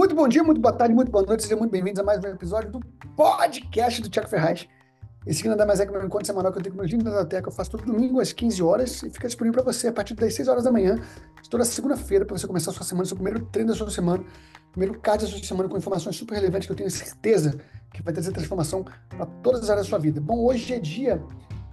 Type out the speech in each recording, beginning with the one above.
Muito bom dia, muito boa tarde, muito boa noite, sejam muito bem-vindos a mais um episódio do podcast do Tiago Ferraz. Esse aqui nada mais é que meu encontro semanal que eu tenho com meus lindos da Teca. Eu faço todo domingo às 15 horas e fica disponível para você a partir das 6 horas da manhã, toda segunda-feira, para você começar a sua semana, seu primeiro treino da sua semana, primeiro card da sua semana com informações super relevantes que eu tenho certeza que vai trazer transformação para todas as áreas da sua vida. Bom, hoje é dia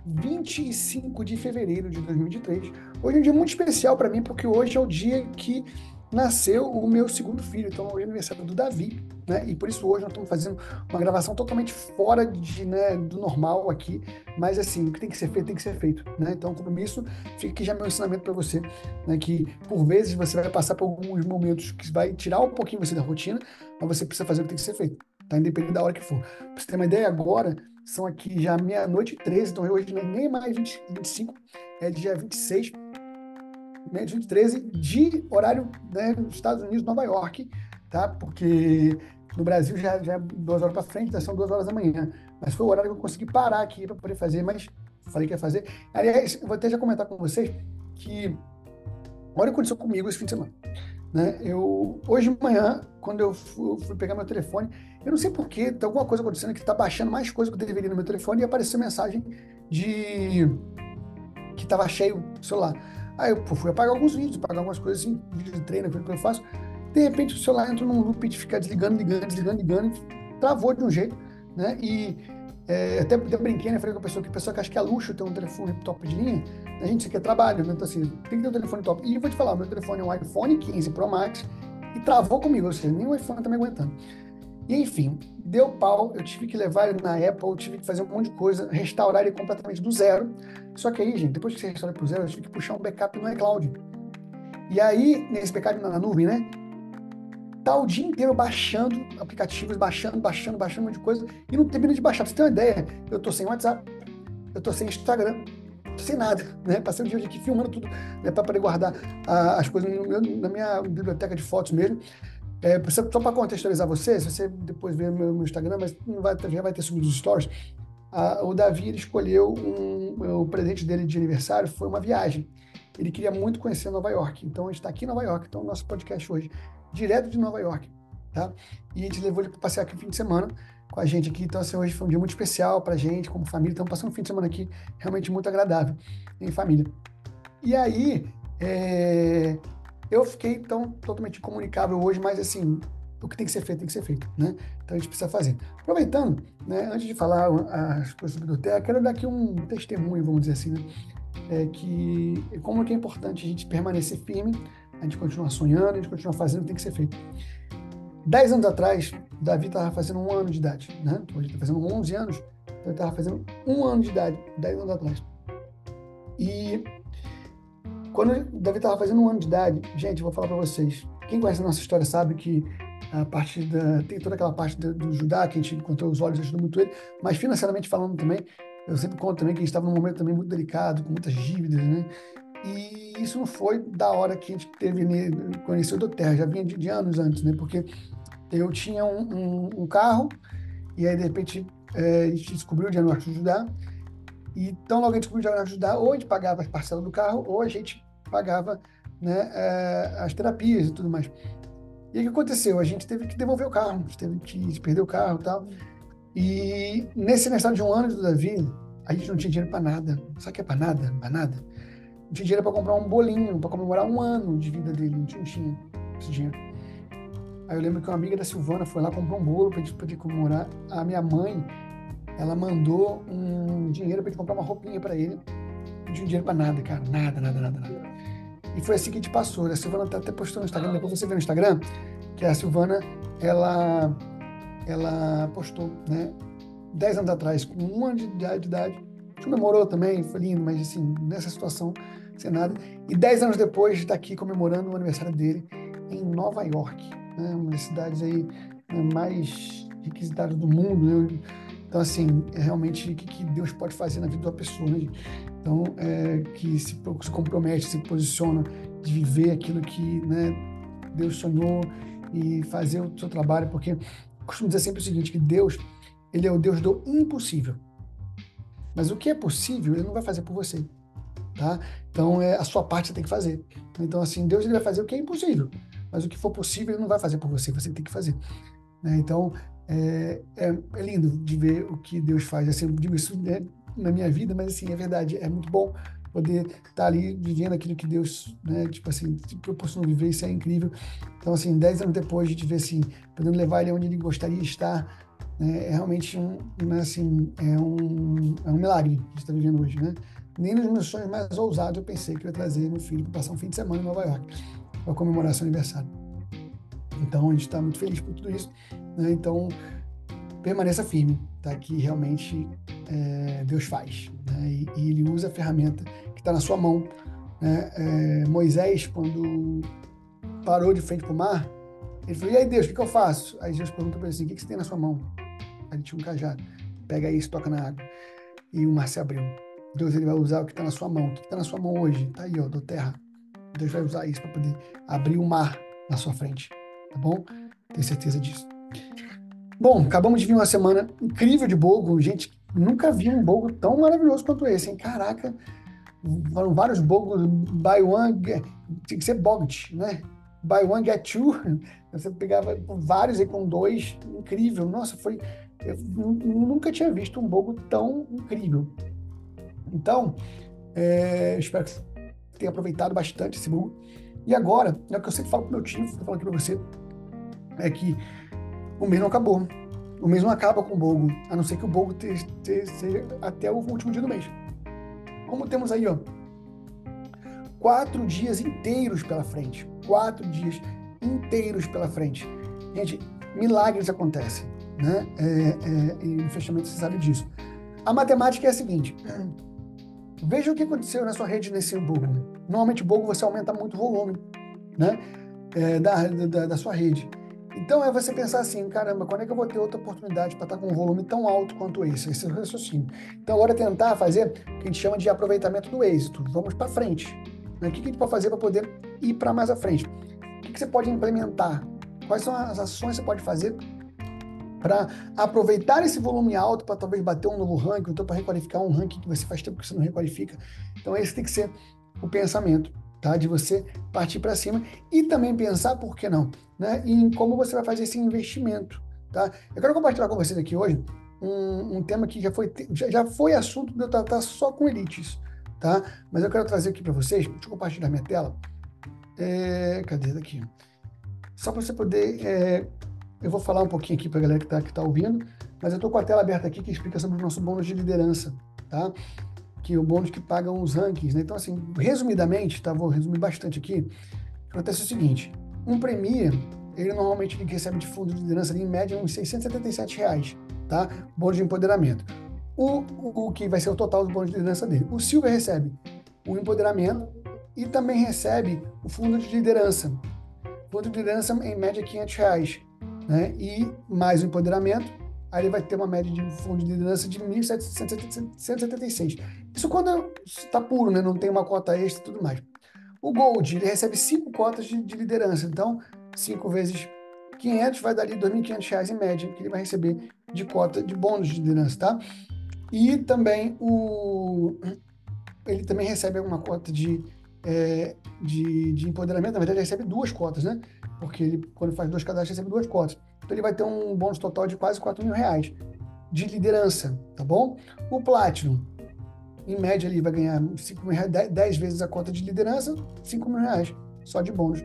25 de fevereiro de 2023. Hoje é um dia muito especial para mim, porque hoje é o dia que nasceu o meu segundo filho, então é aniversário do Davi, né? E por isso hoje nós estamos fazendo uma gravação totalmente fora de, né, do normal aqui, mas assim, o que tem que ser feito tem que ser feito, né? Então, compromisso, fica aqui já meu ensinamento para você, né? Que por vezes você vai passar por alguns momentos que vai tirar um pouquinho você da rotina, mas você precisa fazer o que tem que ser feito, tá? Independente da hora que for. Pra você ter uma ideia, agora são aqui já meia-noite e 13, então hoje não é nem mais 20, 25, é dia 26 né, de 13 de horário né, nos Estados Unidos, Nova York, tá? Porque no Brasil já, já é duas horas para frente, já são duas horas da manhã. Mas foi o horário que eu consegui parar aqui para poder fazer, mas falei que ia fazer. Aliás, vou até já comentar com vocês que olha o que aconteceu comigo esse fim de semana. Né? Eu, hoje de manhã, quando eu fui, fui pegar meu telefone, eu não sei porquê, tem alguma coisa acontecendo que está baixando mais coisa que eu deveria no meu telefone e apareceu mensagem de que estava cheio o celular. Aí eu fui apagar alguns vídeos, apagar algumas coisas assim, vídeo de treino, aquilo que eu faço. De repente o celular entra num loop de ficar desligando, ligando, desligando, ligando, travou de um jeito, né? E é, até, até brinquei, né? Falei com a pessoa que a pessoa que acha que é luxo ter um telefone top de linha, a gente isso aqui é trabalho, né? Então assim, tem que ter um telefone top. E vou te falar, meu telefone é um iPhone 15 Pro Max e travou comigo, ou seja, nem o iPhone tá me aguentando. E enfim, deu pau, eu tive que levar ele na Apple, tive que fazer um monte de coisa, restaurar ele completamente do zero. Só que aí, gente, depois que você restaura pro zero, eu tive que puxar um backup no iCloud. E aí, nesse backup na nuvem, né? Tá o dia inteiro baixando aplicativos, baixando, baixando, baixando um monte de coisa, e não termina de baixar. Pra você ter uma ideia, eu tô sem WhatsApp, eu tô sem Instagram, tô sem nada, né? Passei o dia aqui filmando tudo, né? Pra poder guardar ah, as coisas meu, na minha biblioteca de fotos mesmo. É, só para contextualizar você, se você depois ver meu, meu Instagram, mas não vai, já vai ter subido os stories, o Davi escolheu um, o presente dele de aniversário foi uma viagem. Ele queria muito conhecer Nova York, então a gente está aqui em Nova York, então o nosso podcast hoje, direto de Nova York, tá? E a gente levou ele para passear aqui no fim de semana com a gente aqui, então assim, hoje foi um dia muito especial para a gente, como família, estamos passando um fim de semana aqui realmente muito agradável em família. E aí, é, eu fiquei então totalmente incomunicável hoje, mas assim, o que tem que ser feito tem que ser feito, né? Então a gente precisa fazer. Aproveitando, né, antes de falar as coisas do Terra, quero dar aqui um testemunho, vamos dizer assim, né? É que como que é importante a gente permanecer firme, a gente continuar sonhando, a gente continuar fazendo o que tem que ser feito. Dez anos atrás, Davi estava fazendo um ano de idade, né? Hoje está fazendo 11 anos, então ele estava fazendo um ano de idade, dez anos atrás. E quando Davi estava fazendo um ano de idade, gente, vou falar para vocês. Quem conhece a nossa história sabe que a parte da, tem toda aquela parte do, do Judá que a gente encontrou os olhos ajudou muito ele, mas financeiramente falando também, eu sempre conto também que a gente estava num momento também muito delicado, com muitas dívidas, né? E isso não foi da hora que a gente teve conheceu do Terra, já vinha de, de, anos antes, né? Porque eu tinha um, um, um carro e aí de repente é, a gente descobriu o diagnóstico de Judá e então logo a gente descobriu o diagnóstico de Judá, ou a gente pagava as parcelas do carro ou a gente pagava né, é, as terapias e tudo mais. E o que aconteceu? A gente teve que devolver o carro, a gente teve que perder o carro e tal. E nesse aniversário de um ano do Davi, a gente não tinha dinheiro para nada. Sabe o que é para nada? Para nada. Não tinha dinheiro para comprar um bolinho, para comemorar um ano de vida dele. Não tinha, não tinha esse dinheiro. Aí eu lembro que uma amiga da Silvana foi lá comprou um bolo para gente poder comemorar. A minha mãe, ela mandou um dinheiro para gente comprar uma roupinha para ele. Não tinha dinheiro para nada, cara. Nada, nada, nada, nada. E foi assim que a gente passou. A Silvana tá até postou no Instagram, depois você vê no Instagram, que a Silvana, ela, ela postou, né? Dez anos atrás, com um ano de idade, idade comemorou também, foi lindo, mas assim, nessa situação, sem nada. E dez anos depois, está aqui comemorando o aniversário dele em Nova York, né? uma das cidades aí né, mais requisitadas do mundo, né? Então, assim, é realmente o que, Deus pode fazer na vida de uma pessoa, né? Então, é, que se, se, compromete, se posiciona de viver aquilo que né, Deus sonhou e fazer o seu trabalho, porque costumo dizer sempre o seguinte, que Deus, ele é o Deus do impossível. Mas o que é possível, ele não vai fazer por você, tá? Então, é, a sua parte você tem que fazer. Então, assim, Deus ele vai fazer o que é impossível. mas o que for possível ele não vai fazer por você, você tem que fazer. Né? Então, é, é, é, lindo de ver o que Deus faz. Assim, eu digo isso né, na minha vida, mas assim, é verdade, é muito bom poder estar tá ali vivendo aquilo que Deus, né, tipo assim, te proporcionou viver, isso é incrível. Então, assim, dez anos depois, a gente vê assim, podendo levar ele onde ele gostaria de estar, né, é realmente um, né, assim, é um, é um milagre que a gente está vivendo hoje, né? Nem nos meus sonhos mais ousados eu pensei que eu ia trazer meu filho para passar um fim de semana em Nova York, para comemorar seu aniversário. Então, a gente está muito feliz por tudo isso. Né? Então, permaneça firme, tá? Que realmente é, Deus faz. Né? E, e, Ele usa a ferramenta que está na sua mão. Né? É, Moisés, quando parou de frente para o mar, ele falou: E aí, Deus, o que, que eu faço? Aí Deus perguntou para ele assim: O que, que você tem na sua mão? Aí ele tinha um cajado. Pega isso, toca na água. E o mar se abriu. Deus ele vai usar o que está na sua mão. O que está na sua mão hoje? Está aí, ó, do terra. Deus vai usar isso para poder abrir o mar na sua frente. Tá bom? Tenho certeza disso. Bom, acabamos de vir uma semana incrível de Bogo. Gente, nunca vi um Bogo tão maravilhoso quanto esse, hein? Caraca, foram vários Bogos, buy one, tinha que ser Bogt, né? Buy one, get two. Você pegava vários aí com dois, incrível. Nossa, foi. Eu nunca tinha visto um Bogo tão incrível. Então, é, espero que você tenha aproveitado bastante esse Bogo. E agora, é o que eu sempre falo pro meu time, estou falando aqui para você, é que o mês não acabou. O mês não acaba com o Bogo, a não ser que o Bogo seja até o último dia do mês. Como temos aí, ó, quatro dias inteiros pela frente. Quatro dias inteiros pela frente. Gente, milagres acontecem, né? É, é, e fechamento você sabe disso. A matemática é a seguinte. Veja o que aconteceu na sua rede nesse Bogo. Normalmente, Bogo você aumenta muito o volume, né? É, da, da, da sua rede. Então é você pensar assim, caramba, quando é que eu vou ter outra oportunidade para estar com um volume tão alto quanto esse? Esse é o raciocínio. Então agora é tentar fazer o que a gente chama de aproveitamento do êxito. Vamos para frente. Né? O que a gente pode fazer para poder ir para mais à frente? O que você pode implementar? Quais são as ações que você pode fazer para aproveitar esse volume alto para talvez bater um novo ranking, ou então para requalificar um ranking que você faz tempo que você não requalifica? Então esse tem que ser o pensamento tá? De você partir para cima e também pensar, por que não, né? Em como você vai fazer esse investimento, tá? Eu quero compartilhar com vocês aqui hoje um, um tema que já foi, já, já foi assunto de eu tratar só com elites, tá? Mas eu quero trazer aqui para vocês, deixa eu compartilhar minha tela. É, cadê daqui? Só para você poder, é, eu vou falar um pouquinho aqui para a galera que está que tá ouvindo, mas eu estou com a tela aberta aqui que explica sobre o nosso bônus de liderança, tá? Que o bônus que pagam os rankings. Né? Então, assim, resumidamente, tá? vou resumir bastante aqui. Acontece o seguinte: um Premier, ele normalmente ele recebe de fundo de liderança ali, em média uns 677 reais, tá? Bônus de empoderamento. O, o, o que vai ser o total do bônus de liderança dele. O Silver recebe o empoderamento e também recebe o fundo de liderança. O fundo de liderança, em média, 500 reais. Né? E mais o empoderamento, aí ele vai ter uma média de fundo de liderança de 1.776. Isso quando está puro, né? não tem uma cota extra e tudo mais. O Gold, ele recebe cinco cotas de, de liderança, então 5 vezes 500 vai dar ali R$ 2.500 em média, que ele vai receber de cota de bônus de liderança, tá? E também o ele também recebe uma cota de, é, de, de empoderamento, na verdade ele recebe duas cotas, né? Porque ele, quando faz dois cadastros, recebe duas cotas. Então ele vai ter um bônus total de quase 4 mil reais de liderança, tá bom? O Platinum, em média, ele vai ganhar 5 mil reais, 10 vezes a cota de liderança, 5 mil reais só de bônus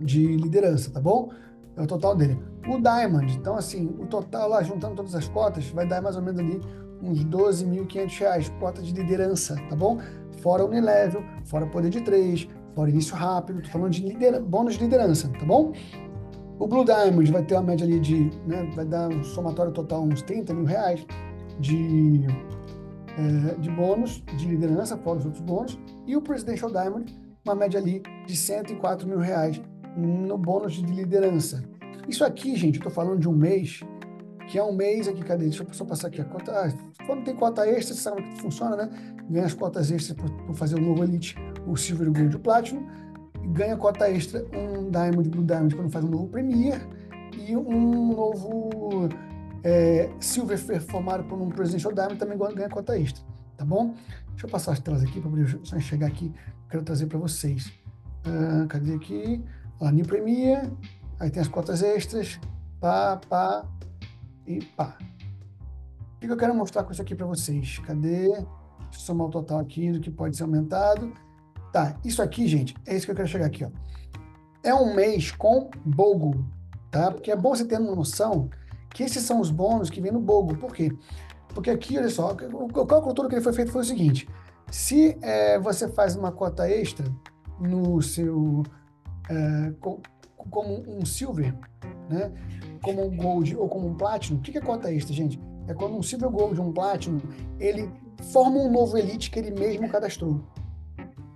de liderança, tá bom? É o total dele. O Diamond, então assim, o total lá, juntando todas as cotas, vai dar mais ou menos ali uns 12.500 reais, cota de liderança, tá bom? Fora Unilevel, fora Poder de 3, fora Início Rápido, tô falando de lider... bônus de liderança, tá bom? O Blue Diamond vai ter uma média ali de, né, vai dar um somatório total uns 30 mil reais de, é, de bônus de liderança, fora os outros bônus. E o Presidential Diamond, uma média ali de 104 mil reais no bônus de liderança. Isso aqui, gente, eu estou falando de um mês, que é um mês aqui, cadê? Deixa eu só passar aqui a cota. Ah, quando tem cota extra, você sabe que funciona, né? Ganha as cotas extras para fazer o novo Elite, o Silver, o Gold e o Platinum ganha cota extra um Diamond Blue Diamond quando faz um novo Premier e um novo é, Silver formado por um Presidential Diamond também ganha cota extra, tá bom? Deixa eu passar as telas aqui para só enxergar aqui, quero trazer para vocês. Uh, cadê aqui? Ó, New Premier, aí tem as cotas extras, pá, pá e pá. O que eu quero mostrar com isso aqui para vocês? Cadê? Deixa eu somar o total aqui do que pode ser aumentado. Tá, isso aqui, gente, é isso que eu quero chegar aqui, ó. É um mês com Bogo, tá? Porque é bom você ter uma noção que esses são os bônus que vem no Bogo. Por quê? Porque aqui, olha só, o cálculo todo que ele foi feito foi o seguinte: se é, você faz uma cota extra no seu é, como um silver, né? Como um gold ou como um platinum, o que é cota extra, gente? É quando um silver gold, um platinum, ele forma um novo elite que ele mesmo cadastrou.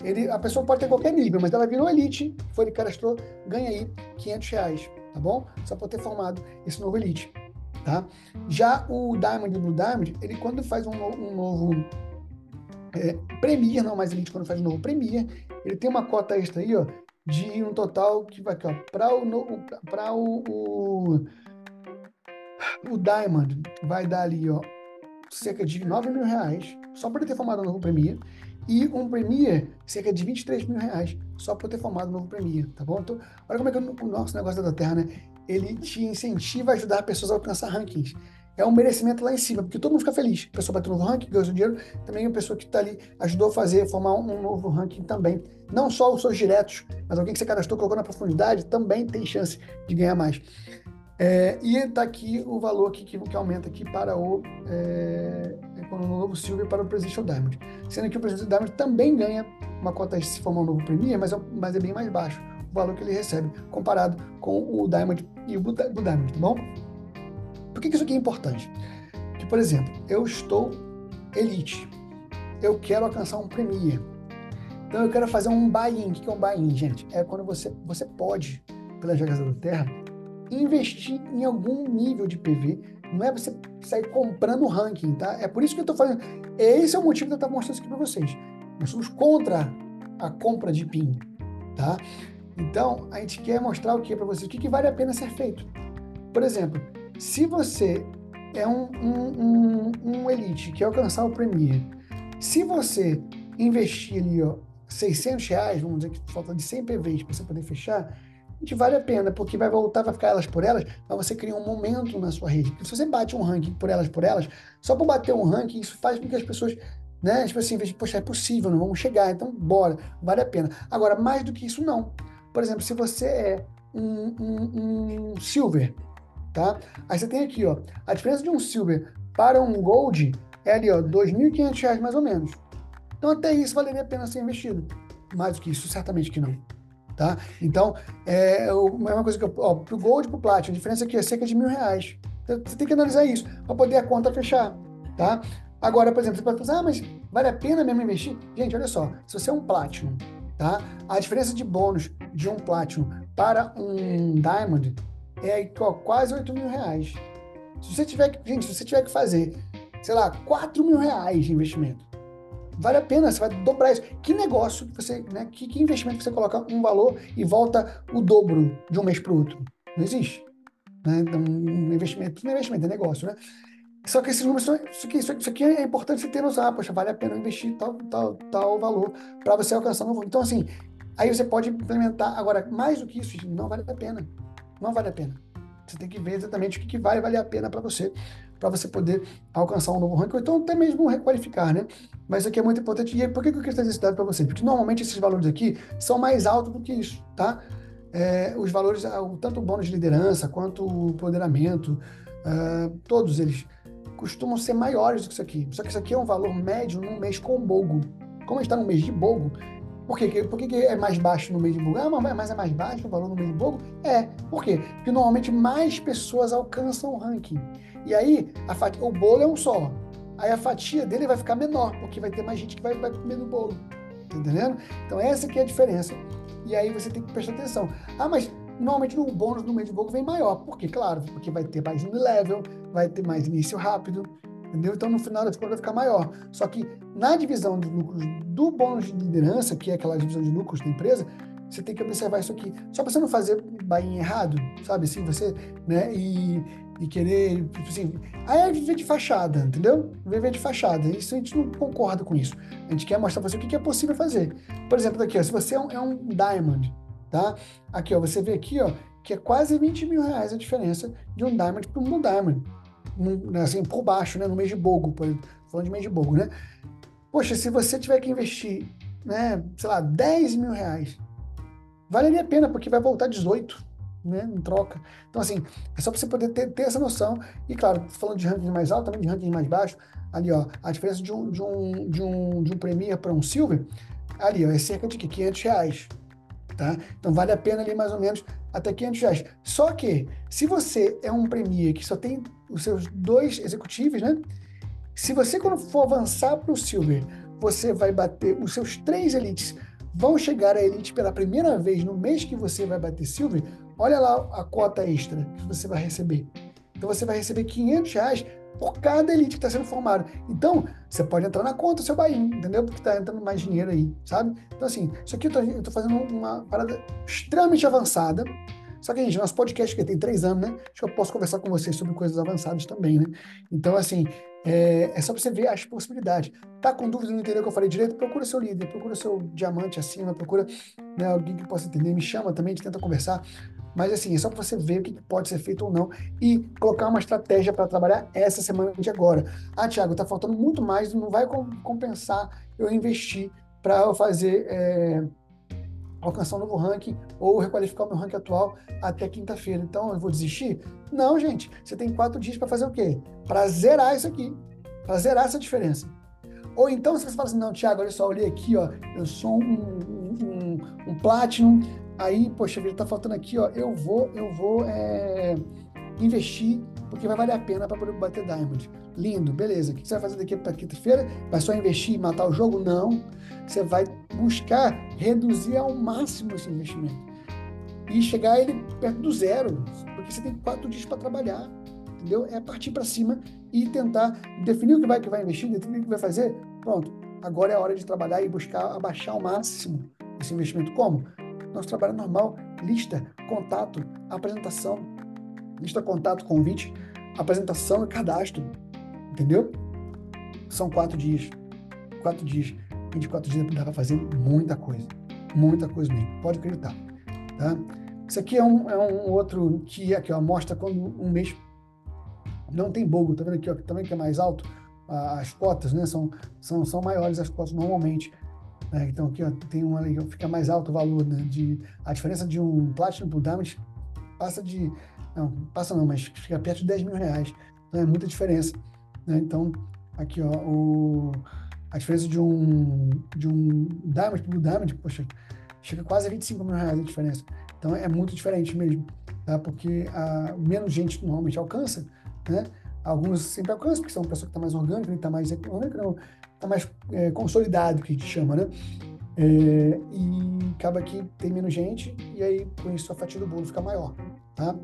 Ele, a pessoa pode ter qualquer nível, mas ela virou elite, foi ele cadastrou, ganha aí 500 reais, tá bom? Só por ter formado esse novo elite, tá? Já o Diamond e Blue Diamond, ele quando faz um, um novo é, Premier, não mais elite, quando faz um novo Premier, ele tem uma cota extra aí, ó, de um total que vai aqui, ó, para o, para o, o, o Diamond, vai dar ali, ó, cerca de 9 mil reais, só por ter formado um novo Premier, e um Premier, cerca de 23 mil reais, só por ter formado um novo Premier, tá bom? Então, olha como é que o nosso negócio da Terra, né? Ele te incentiva a ajudar pessoas a alcançar rankings. É um merecimento lá em cima, porque todo mundo fica feliz. A pessoa bateu um novo ranking, ganhou seu dinheiro, também a pessoa que está ali ajudou a fazer, formar um, um, novo ranking também. Não só os seus diretos, mas alguém que você cadastrou, colocou na profundidade, também tem chance de ganhar mais. É, e está aqui o valor que, que, aumenta aqui para o, é, o novo Silver para o Presidential Diamond. Sendo que o Presidential Diamond também ganha uma cota se formar um novo Premier, mas é, mas é bem mais baixo o valor que ele recebe comparado com o Diamond e o Blue Diamond, tá bom? Por que isso aqui é importante? Que, por exemplo, eu estou Elite, eu quero alcançar um Premier, então eu quero fazer um buy-in. O que é um buy-in, gente? É quando você, você pode, pela jogada da Terra, investir em algum nível de PV. Não é você sair comprando ranking, tá? É por isso que eu estou fazendo. Esse é o motivo que eu estou mostrando isso aqui para vocês. Nós somos contra a compra de PIN, tá? Então, a gente quer mostrar o que para vocês? O que, que, vale a pena ser feito. Por exemplo, se você é um, um, um, um elite que quer alcançar o Premier, se você investir ali, ó, 600 reais, vamos dizer que falta de 100 PVs para você poder fechar, gente vale a pena, porque vai voltar, vai ficar elas por elas, mas você cria um momento na sua rede. Porque se você bate um ranking por elas por elas, só por bater um ranking, isso faz com que as pessoas, né, tipo assim, vejam, poxa, é possível, não vamos chegar, então bora, vale a pena. Agora, mais do que isso, não. Por exemplo, se você é um, um, um silver, tá? Aí você tem aqui, ó, a diferença de um silver para um gold é ali, ó, R$ 2.500 mais ou menos. Então, até isso valeria a pena ser investido. Mais do que isso, certamente que não. Tá? Então, é a mesma coisa que ó, pro Gold e pro Platinum, a diferença aqui é cerca de mil reais. Então, você tem que analisar isso para poder a conta fechar, tá? Agora, por exemplo, você pode pensar, ah, mas vale a pena mesmo investir? Gente, olha só, se você é um Platinum, tá? A diferença de bônus de um Platinum para um Diamond é ó, quase 8 mil reais. Se você tiver que, gente, se você tiver que fazer, sei lá, 4 mil reais de investimento, vale a pena, você vai dobrar isso. Que negócio que você, né? Que, que investimento você coloca um valor e volta o dobro de um mês para o outro? Não existe. Né? Então, um investimento, não é investimento, é negócio, né? Só que esses números, isso aqui, isso aqui é importante você ter noção. Ah, poxa, vale a pena investir tal, tal, tal valor para você alcançar um novo. Então, assim, aí você pode implementar. Agora, mais do que isso, não vale a pena. Não vale a pena. Você tem que ver exatamente o que, que vai valer a pena para você para você poder alcançar um novo ranking, ou então até mesmo requalificar, né? Mas isso aqui é muito importante. E por que eu quero trazer esse dado para você? Porque normalmente esses valores aqui são mais altos do que isso, tá? É, os valores, ah, tanto o bônus de liderança quanto o empoderamento, uh, todos eles costumam ser maiores do que isso aqui. Só que isso aqui é um valor médio num mês com bogo. Como está no mês de bogo, por, quê? por que, é mais baixo no mês de bogo? Ah, mas é mais baixo o valor no mês de bogo? É. Por quê? Porque normalmente mais pessoas alcançam o ranking. E aí, fatia, o bolo é um só. Aí a fatia dele vai ficar menor, porque vai ter mais gente que vai, vai comer no bolo. Tá entendendo? Então, essa aqui é a diferença. E aí você tem que prestar atenção. Ah, mas normalmente no bônus no meio de bolo vem maior. Por quê? Claro, porque vai ter mais level, vai ter mais início rápido, entendeu? Então, no final das contas, vai ficar maior. Só que na divisão de lucros do bônus de liderança, que é aquela divisão de lucros da empresa, você tem que observar isso aqui. Só para você não fazer bainha errado, sabe? Assim, você, né? E e querer, tipo assim, aí é viver de fachada, entendeu? Viver de fachada. Isso a gente não concorda com isso. A gente quer mostrar para você o que é possível fazer. Por exemplo, aqui, ó, se você é um, é um diamond, tá? Aqui, ó, você vê aqui, ó, que é quase 20 mil reais a diferença de um Diamond para um Diamond. Um, assim, por baixo, né? No mês de bogo, por, falando de mês de bogo, né? Poxa, se você tiver que investir, né, sei lá, 10 mil reais, valeria a pena, porque vai voltar 18, né, troca. Então, assim, é só para você poder ter, ter, essa noção. E, claro, falando de ranking mais alto, também de ranking mais baixo, ali, ó, a diferença de um, de um, de um, de um Premier para um Silver, ali, ó, é cerca de 500 reais, tá? Então, vale a pena ali, mais ou menos, até 500 reais. Só que, se você é um Premier que só tem os seus dois executivos, né? Se você, quando for avançar para o Silver, você vai bater os seus três elites vão chegar à elite pela primeira vez no mês que você vai bater Silver, olha lá a cota extra que você vai receber. Então você vai receber 500 reais por cada elite que está sendo formada. Então, você pode entrar na conta do seu Bahia, entendeu? Porque está entrando mais dinheiro aí, sabe? Então, assim, isso aqui eu estou fazendo uma parada extremamente avançada. Só que, gente, nosso podcast que tem três anos, né? Acho que eu posso conversar com vocês sobre coisas avançadas também, né? Então, assim, é, é só para você ver as possibilidades. Tá com dúvida, não entendeu o que eu falei direito? Procura seu líder, procura seu diamante acima, procura né, alguém que possa entender, me chama também, a gente tenta conversar. Mas assim, é só para você ver o que pode ser feito ou não e colocar uma estratégia para trabalhar essa semana de agora. Ah, Thiago, tá faltando muito mais, não vai compensar eu investir para eu fazer. É, alcançar um novo ranking ou requalificar o meu ranking atual até quinta-feira. Então, eu vou desistir? Não, gente. Você tem quatro dias para fazer o quê? Para zerar isso aqui. Para zerar essa diferença. Ou então, se você fala assim, não, Thiago, olha só, olhei aqui, ó, eu sou um, um, um Platinum, aí, poxa vida, tá faltando aqui, ó, eu vou, eu vou é, investir, porque vai valer a pena para poder bater Diamond. Lindo, beleza. O que você vai fazer daqui para quinta-feira? Vai só investir e matar o jogo? Não. Você vai buscar reduzir ao máximo esse investimento e chegar ele perto do zero, porque você tem quatro dias para trabalhar, entendeu? É partir para cima e tentar definir o que vai, que vai investir, definir o que vai fazer. Pronto. Agora é a hora de trabalhar e buscar abaixar ao máximo esse investimento. Como? Nosso trabalho é normal, lista, contato, apresentação, lista, contato, convite, apresentação e cadastro. Entendeu? São quatro dias. Quatro dias. 24 dias dá para fazer muita coisa. Muita coisa mesmo. Pode acreditar. Tá? Isso aqui é um, é um outro que aqui, ó, mostra quando um mês não tem bogo. Tá vendo aqui, ó, também que é mais alto? As cotas, né? São, são, são maiores as cotas normalmente. Né? Então aqui ó, tem um que fica mais alto o valor né? de a diferença de um Platinum pro Diamond passa de não passa não, mas fica perto de 10 mil reais. Então é muita diferença. Né? Então, aqui, ó, o, a diferença de um, de um Diamond para o Diamond, poxa, chega quase a 25 mil reais a diferença. Então, é muito diferente mesmo, tá? porque a, menos gente normalmente alcança, né? Alguns sempre alcançam, porque são pessoas que estão tá mais orgânicas, está mais econômico, está mais é, consolidado, que a gente chama, né? É, e acaba que tem menos gente, e aí com isso a fatia do bolo fica maior, tá?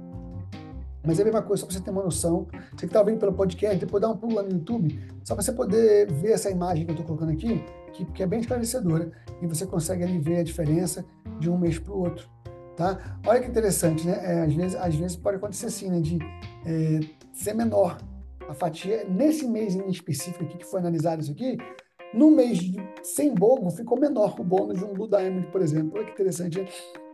Mas é a mesma coisa, só para você ter uma noção. Você que está ouvindo pelo podcast, depois dá um pulo lá no YouTube, só para você poder ver essa imagem que eu estou colocando aqui, que, que, é bem esclarecedora, e você consegue ali ver a diferença de um mês para o outro. Tá? Olha que interessante, né? É, às, vezes, às vezes pode acontecer assim, né? De é, ser menor a fatia. Nesse mês em específico aqui, que foi analisado isso aqui, no mês de, sem bogo, ficou menor o bônus de um Blue Diamond, por exemplo. Olha que interessante.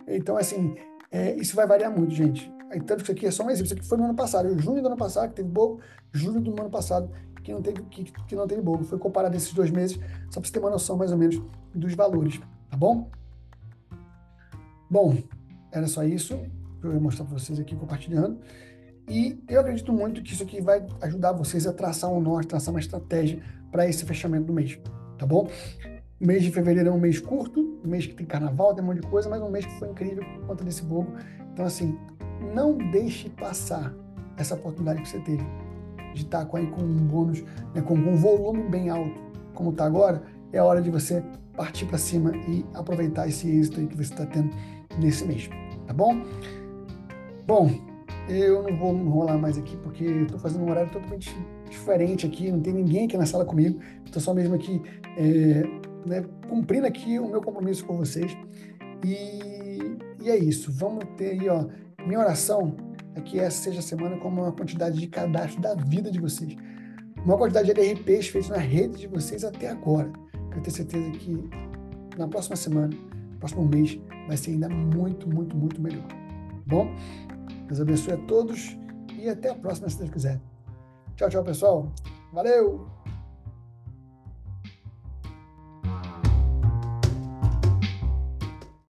Então, assim, é, isso vai variar muito, gente. Tanto que isso aqui é só um exemplo. Isso aqui foi no ano passado. Junho do ano passado, que teve bogo. Julho do ano passado, que não teve, que, que não teve bogo. Foi comparado esses dois meses, só para você ter uma noção mais ou menos dos valores. Tá bom? Bom, era só isso que eu ia mostrar para vocês aqui compartilhando. E eu acredito muito que isso aqui vai ajudar vocês a traçar um norte, traçar uma estratégia para esse fechamento do mês. Tá bom? O mês de fevereiro é um mês curto, um mês que tem carnaval, tem um monte de coisa, mas um mês que foi incrível por conta desse bogo. Então, assim, não deixe passar essa oportunidade que você teve de estar com, aí, com um bônus, né, com um volume bem alto, como está agora. É hora de você partir para cima e aproveitar esse êxito que você está tendo nesse mês, tá bom? Bom, eu não vou enrolar mais aqui porque estou fazendo um horário totalmente diferente aqui, não tem ninguém aqui na sala comigo, estou só mesmo aqui é, né, cumprindo aqui o meu compromisso com vocês. E, e é isso, vamos ter aí, ó, minha oração é que essa seja a semana com uma quantidade de cadastro da vida de vocês. Uma quantidade de LRPs feitos na rede de vocês até agora. Eu tenho certeza que na próxima semana, próximo mês vai ser ainda muito, muito, muito melhor. Bom? Deus abençoe a todos e até a próxima, se Deus quiser. Tchau, tchau, pessoal. Valeu!